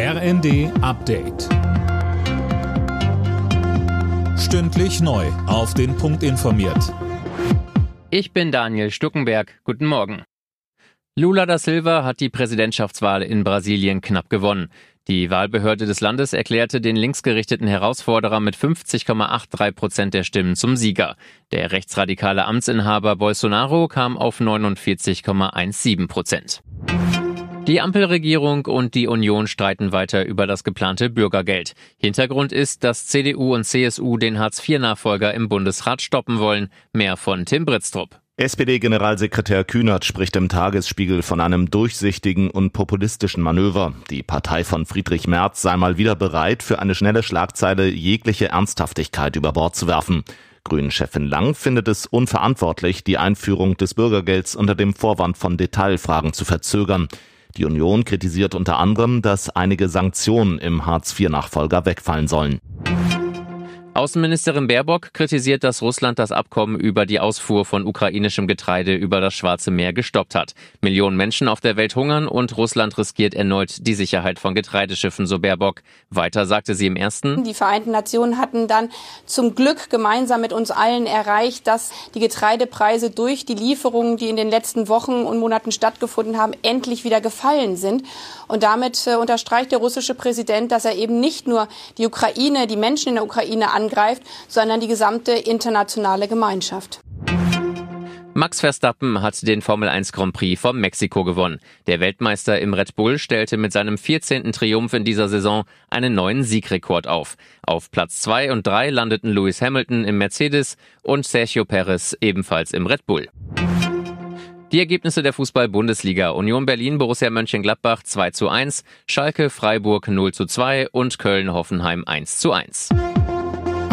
RND Update. Stündlich neu. Auf den Punkt informiert. Ich bin Daniel Stuckenberg. Guten Morgen. Lula da Silva hat die Präsidentschaftswahl in Brasilien knapp gewonnen. Die Wahlbehörde des Landes erklärte den linksgerichteten Herausforderer mit 50,83 Prozent der Stimmen zum Sieger. Der rechtsradikale Amtsinhaber Bolsonaro kam auf 49,17 Prozent. Die Ampelregierung und die Union streiten weiter über das geplante Bürgergeld. Hintergrund ist, dass CDU und CSU den Hartz-IV-Nachfolger im Bundesrat stoppen wollen. Mehr von Tim Britztrup. SPD-Generalsekretär Kühnert spricht im Tagesspiegel von einem durchsichtigen und populistischen Manöver. Die Partei von Friedrich Merz sei mal wieder bereit, für eine schnelle Schlagzeile jegliche Ernsthaftigkeit über Bord zu werfen. Grünen-Chefin Lang findet es unverantwortlich, die Einführung des Bürgergelds unter dem Vorwand von Detailfragen zu verzögern. Die Union kritisiert unter anderem, dass einige Sanktionen im Hartz-IV-Nachfolger wegfallen sollen. Außenministerin Baerbock kritisiert, dass Russland das Abkommen über die Ausfuhr von ukrainischem Getreide über das Schwarze Meer gestoppt hat. Millionen Menschen auf der Welt hungern und Russland riskiert erneut die Sicherheit von Getreideschiffen, so Baerbock. Weiter sagte sie im ersten. Die Vereinten Nationen hatten dann zum Glück gemeinsam mit uns allen erreicht, dass die Getreidepreise durch die Lieferungen, die in den letzten Wochen und Monaten stattgefunden haben, endlich wieder gefallen sind. Und damit äh, unterstreicht der russische Präsident, dass er eben nicht nur die Ukraine, die Menschen in der Ukraine an angreift, sondern die gesamte internationale Gemeinschaft. Max Verstappen hat den Formel 1 Grand Prix von Mexiko gewonnen. Der Weltmeister im Red Bull stellte mit seinem 14. Triumph in dieser Saison einen neuen Siegrekord auf. Auf Platz 2 und 3 landeten Lewis Hamilton im Mercedes und Sergio Perez ebenfalls im Red Bull. Die Ergebnisse der Fußball-Bundesliga. Union Berlin, Borussia Mönchengladbach 2 zu 1, Schalke, Freiburg 0 zu 2 und Köln-Hoffenheim 1 zu 1.